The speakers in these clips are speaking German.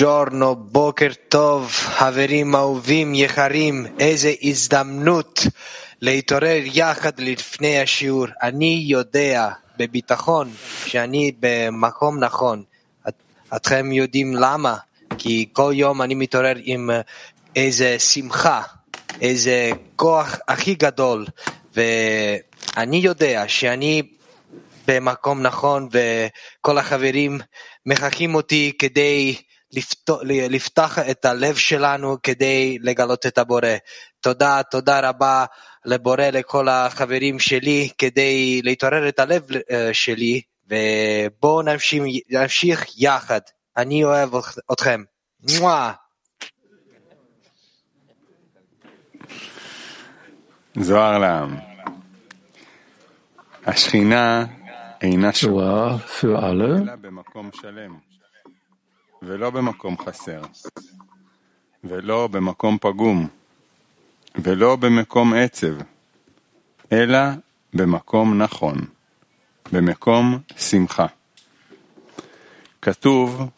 Buongiorno, בוקר טוב, חברים אהובים יקרים, איזה הזדמנות להתעורר יחד לפני השיעור. אני יודע בביטחון שאני במקום נכון. את- אתכם יודעים למה? כי כל יום אני מתעורר עם איזה שמחה, איזה כוח הכי גדול, ואני יודע שאני במקום נכון וכל החברים מחכים אותי כדי לפתוח, לפתח את הלב שלנו כדי לגלות את הבורא. תודה, תודה רבה לבורא, לכל החברים שלי, כדי להתעורר את הלב אה, שלי, ובואו נמשיך, נמשיך יחד. אני אוהב אתכם. מואה. זוהר לעם. השכינה אינה שורה für alle. ולא במקום חסר, ולא במקום פגום, ולא במקום עצב, אלא במקום נכון, במקום שמחה. כתוב,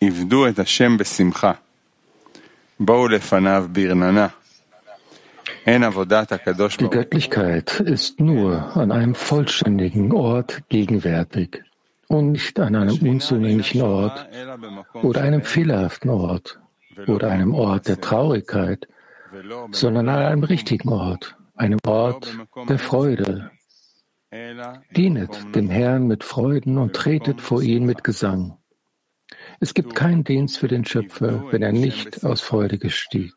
עבדו את השם בשמחה, בואו לפניו ברננה. Die Göttlichkeit ist nur an einem vollständigen Ort gegenwärtig und nicht an einem unzugänglichen Ort אלא במקום oder einem שלם, fehlerhaften Ort oder einem Ort der Traurigkeit, ולא sondern an einem richtigen Ort, einem Ort der Freude. אלא Dienet במקום dem Herrn mit Freuden und tretet vor ihn mit Gesang. Es gibt keinen Dienst für den Schöpfer, wenn er nicht aus Freude gesteht.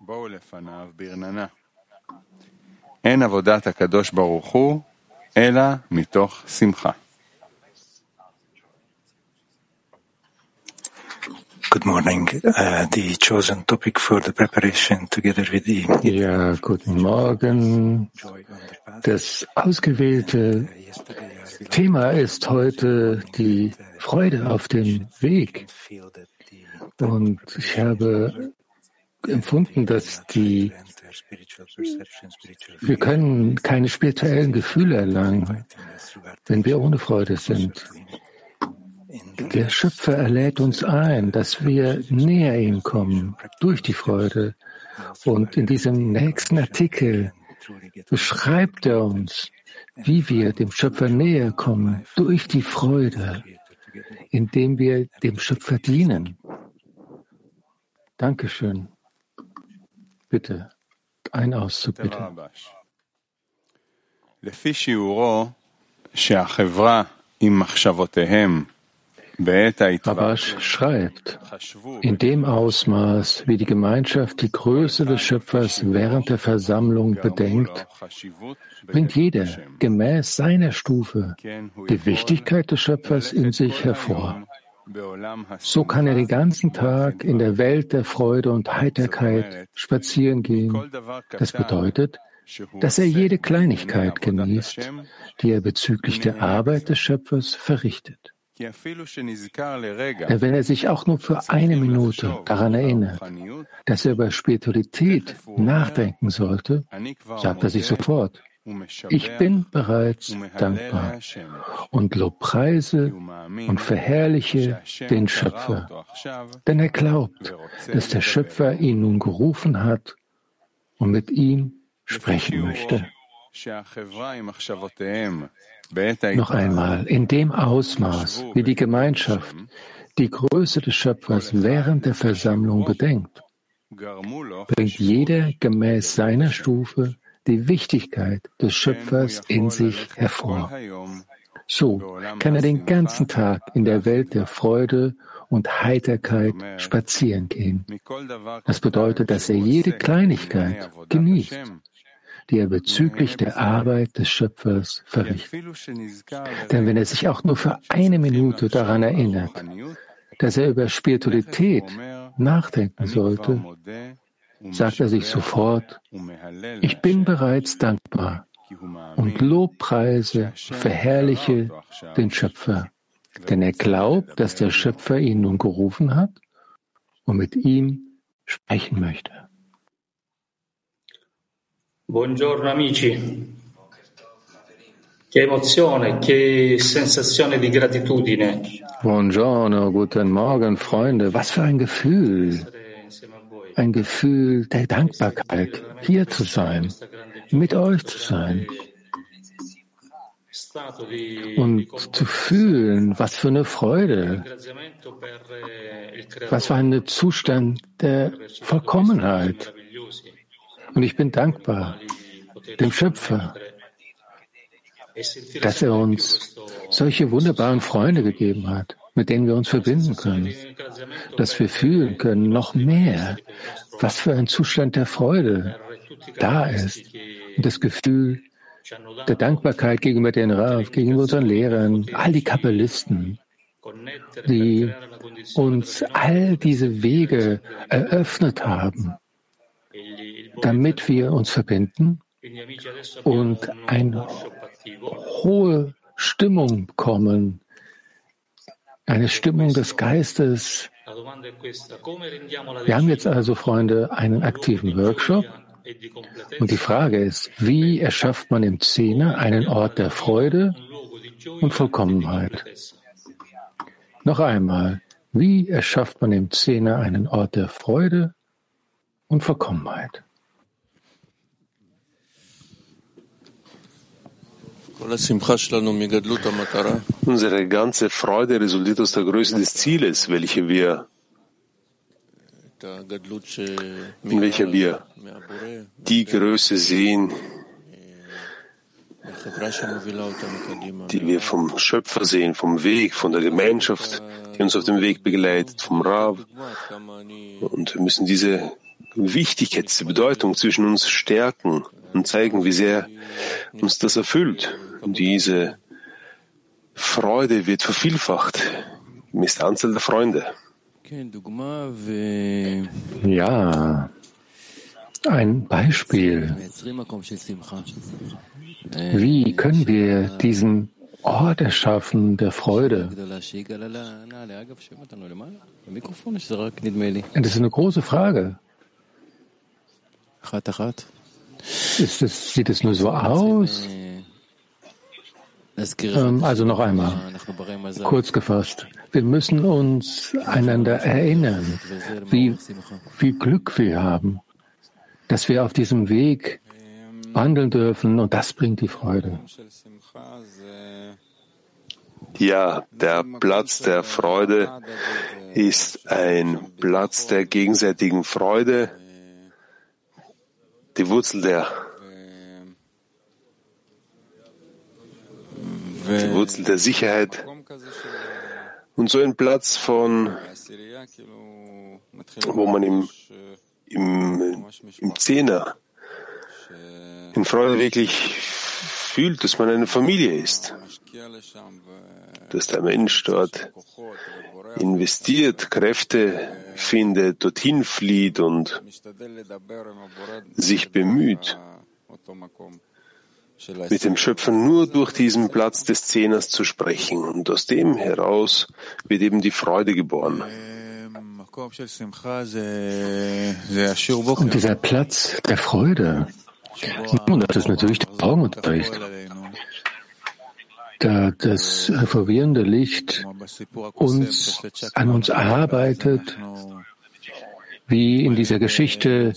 בואו לפניו ברננה. אין עבודת הקדוש ברוך הוא, אלא מתוך שמחה. Good morning. Uh, the chosen topic for the preparation together with the Ja, guten Morgen. Das ausgewählte Thema ist heute die Freude auf dem Weg. Und ich habe empfunden, dass die, wir können keine spirituellen Gefühle erlangen, wenn wir ohne Freude sind. in Der Schöpfer erlädt uns ein, dass wir näher ihm kommen durch die Freude. Und in diesem nächsten Artikel truly get beschreibt er uns, wie wir dem Schöpfer näher kommen durch die Freude, indem wir dem Schöpfer dienen. Dankeschön. Bitte, ein Auszug bitte. רבש. לפי שיעורו שהחברה עם מחשבותיהם בעת Rabash schreibt, in dem Ausmaß, wie die Gemeinschaft die Größe des Schöpfers während der Versammlung bedenkt, bringt jeder gemäß seiner Stufe die Wichtigkeit des Schöpfers in sich hervor. So kann er den ganzen Tag in der Welt der Freude und Heiterkeit spazieren gehen. Das bedeutet, dass er jede Kleinigkeit genießt, die er bezüglich der Arbeit des Schöpfers verrichtet. Wenn er sich auch nur für eine Minute daran erinnert, dass er über Spiritualität nachdenken sollte, sagt er sich sofort, ich bin bereits dankbar und lobpreise und verherrliche den Schöpfer, denn er glaubt, dass der Schöpfer ihn nun gerufen hat und mit ihm sprechen möchte. Noch einmal, in dem Ausmaß, wie die Gemeinschaft die Größe des Schöpfers während der Versammlung bedenkt, bringt jeder gemäß seiner Stufe die Wichtigkeit des Schöpfers in sich hervor. So kann er den ganzen Tag in der Welt der Freude und Heiterkeit spazieren gehen. Das bedeutet, dass er jede Kleinigkeit genießt, die er bezüglich der Arbeit des Schöpfers verrichtet. Denn wenn er sich auch nur für eine Minute daran erinnert, dass er über Spiritualität nachdenken sollte, sagt er sich sofort, ich bin bereits dankbar und lobpreise, verherrliche den Schöpfer, denn er glaubt, dass der Schöpfer ihn nun gerufen hat und mit ihm sprechen möchte. Buongiorno amici. Che emozione, che sensazione di gratitudine. Buongiorno, guten Morgen, Freunde. Was für ein Gefühl ein Gefühl der Dankbarkeit, hier zu sein, mit euch zu sein und zu fühlen, was für eine Freude, was für ein Zustand der Vollkommenheit. Und ich bin dankbar dem Schöpfer, dass er uns solche wunderbaren Freunde gegeben hat mit denen wir uns verbinden können, dass wir fühlen können, noch mehr, was für ein Zustand der Freude da ist. Und das Gefühl der Dankbarkeit gegenüber den Rav, gegenüber unseren Lehrern, all die Kabbalisten, die uns all diese Wege eröffnet haben, damit wir uns verbinden und eine hohe Stimmung bekommen, eine Stimmung des Geistes. Wir haben jetzt also, Freunde, einen aktiven Workshop. Und die Frage ist, wie erschafft man im Zehner einen Ort der Freude und Vollkommenheit? Noch einmal, wie erschafft man im Zehner einen Ort der Freude und Vollkommenheit? Unsere ganze Freude resultiert aus der Größe des Zieles, welche wir, in welcher wir die Größe sehen, die wir vom Schöpfer sehen, vom Weg, von der Gemeinschaft, die uns auf dem Weg begleitet, vom Rav. Und wir müssen diese Wichtigkeit, diese Bedeutung zwischen uns stärken und zeigen, wie sehr uns das erfüllt. Und diese Freude wird vervielfacht, gemäß der Anzahl der Freunde. Ja, ein Beispiel. Wie können wir diesen Ort erschaffen der Freude? Das ist eine große Frage. Ist es, sieht es nur so aus? Ähm, also noch einmal, kurz gefasst. Wir müssen uns einander erinnern, wie viel Glück wir haben, dass wir auf diesem Weg wandeln dürfen und das bringt die Freude. Ja, der Platz der Freude ist ein Platz der gegenseitigen Freude, die Wurzel der die Wurzel der Sicherheit. Und so ein Platz von, wo man im, im, im Zehner in Freude wirklich fühlt, dass man eine Familie ist, dass der Mensch dort investiert, Kräfte findet, dorthin flieht und sich bemüht mit dem Schöpfer nur durch diesen Platz des Zehners zu sprechen. Und aus dem heraus wird eben die Freude geboren. Und dieser Platz der Freude, nun, das ist natürlich der Augenunterricht. Da das verwirrende Licht uns an uns arbeitet, wie in dieser Geschichte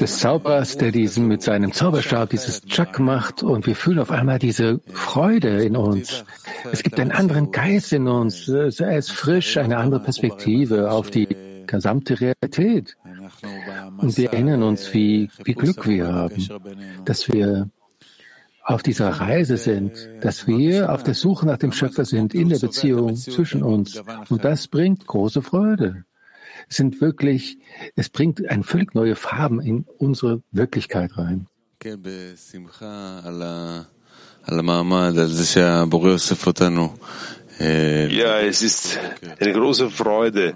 des Zauberers, der diesen mit seinem Zauberstab dieses Chuck macht und wir fühlen auf einmal diese Freude in uns. Es gibt einen anderen Geist in uns. Er ist frisch, eine andere Perspektive auf die gesamte Realität. Und wir erinnern uns, wie, wie Glück wir haben, dass wir auf dieser Reise sind, dass wir auf der Suche nach dem Schöpfer sind in der Beziehung zwischen uns. Und das bringt große Freude. Es sind wirklich, es bringt eine völlig neue Farben in unsere Wirklichkeit rein. Ja, es ist eine große Freude,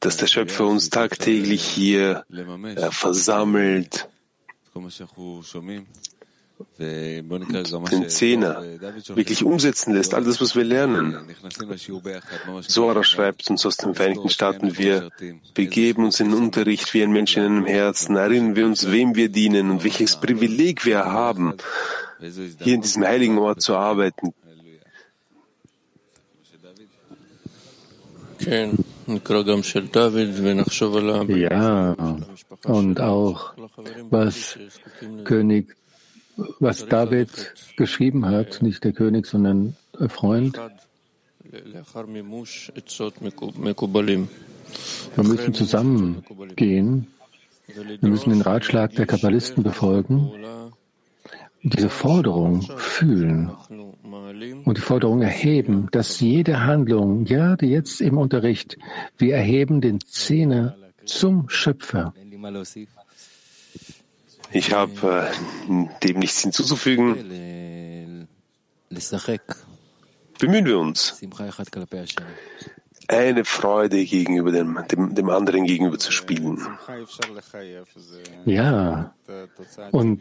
dass der Schöpfer uns tagtäglich hier äh, versammelt den Zehner wirklich umsetzen lässt, all das, was wir lernen. Sora schreibt uns aus den Vereinigten Staaten, wir begeben uns in den Unterricht wie ein Mensch in einem Herzen, erinnern wir uns, wem wir dienen und welches Privileg wir haben, hier in diesem heiligen Ort zu arbeiten. Ja, und auch was König was David geschrieben hat, nicht der König, sondern ein Freund. Wir müssen zusammengehen. Wir müssen den Ratschlag der Kabbalisten befolgen. diese Forderung fühlen und die Forderung erheben, dass jede Handlung, ja, die jetzt im Unterricht, wir erheben den Zehner zum Schöpfer. Ich habe äh, dem nichts hinzuzufügen. Bemühen wir uns, eine Freude gegenüber dem, dem, dem anderen gegenüber zu spielen. Ja, und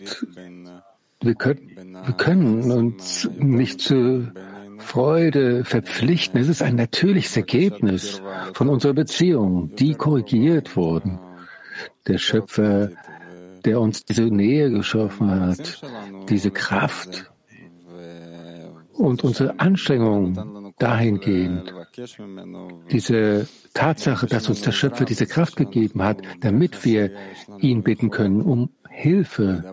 wir können, wir können uns nicht zur Freude verpflichten. Es ist ein natürliches Ergebnis von unserer Beziehung, die korrigiert wurden. Der Schöpfer der uns diese Nähe geschaffen hat, diese Kraft und unsere Anstrengung dahingehend, diese Tatsache, dass uns der Schöpfer diese Kraft gegeben hat, damit wir ihn bitten können um Hilfe.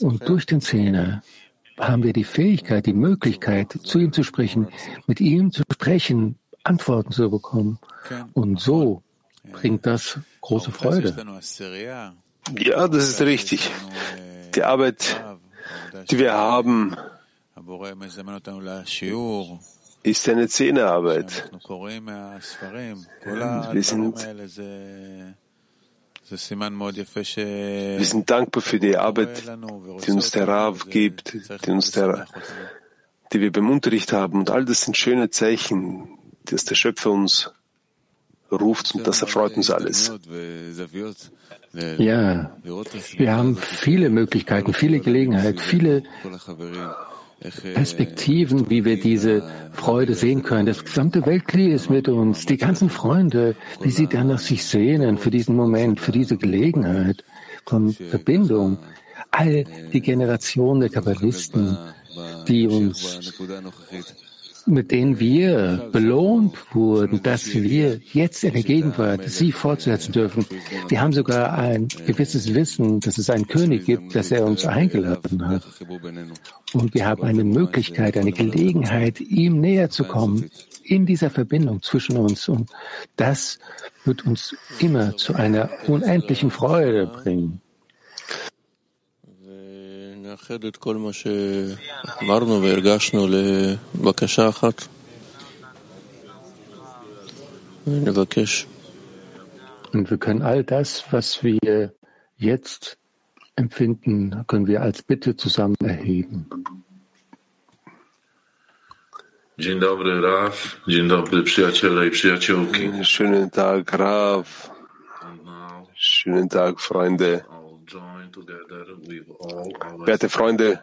Und durch den Zehner haben wir die Fähigkeit, die Möglichkeit, zu ihm zu sprechen, mit ihm zu sprechen, Antworten zu bekommen. Und so bringt das große Freude. Ja, das ist richtig. Die Arbeit, die wir haben, ist eine Zehnerarbeit. Wir sind, wir sind dankbar für die Arbeit, die uns der Rav gibt, die, uns der, die wir beim Unterricht haben. Und all das sind schöne Zeichen, dass der Schöpfer uns ruft und das erfreut uns alles. Ja, wir haben viele Möglichkeiten, viele Gelegenheiten, viele Perspektiven, wie wir diese Freude sehen können. Das gesamte Weltkrieg ist mit uns, die ganzen Freunde, wie sie dann nach sich sehnen für diesen Moment, für diese Gelegenheit von Verbindung. All die Generationen der Kabbalisten, die uns mit denen wir belohnt wurden, dass wir jetzt in der Gegenwart sie fortsetzen dürfen. Wir haben sogar ein gewisses Wissen, dass es einen König gibt, dass er uns eingeladen hat. Und wir haben eine Möglichkeit, eine Gelegenheit, ihm näher zu kommen in dieser Verbindung zwischen uns. Und das wird uns immer zu einer unendlichen Freude bringen. נאחד את כל מה שאמרנו והרגשנו לבקשה אחת ונבקש. Und wir können all das, was wir jetzt empfinden, können wir als Bitte zusammen erheben. Dzień dobry, Raf. Dzień dobry, przyjaciele i przyjaciółki. Schönen Tag, Raf. Schönen Tag, Freunde. Werte Freunde,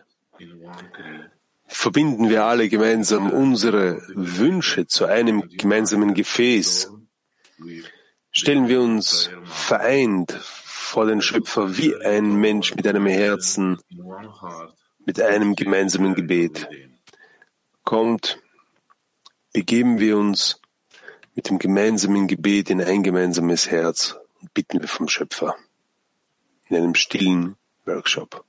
verbinden wir alle gemeinsam unsere Wünsche zu einem gemeinsamen Gefäß. Stellen wir uns vereint vor den Schöpfer wie ein Mensch mit einem Herzen, mit einem gemeinsamen Gebet. Kommt, begeben wir uns mit dem gemeinsamen Gebet in ein gemeinsames Herz und bitten wir vom Schöpfer in einem stillen Workshop.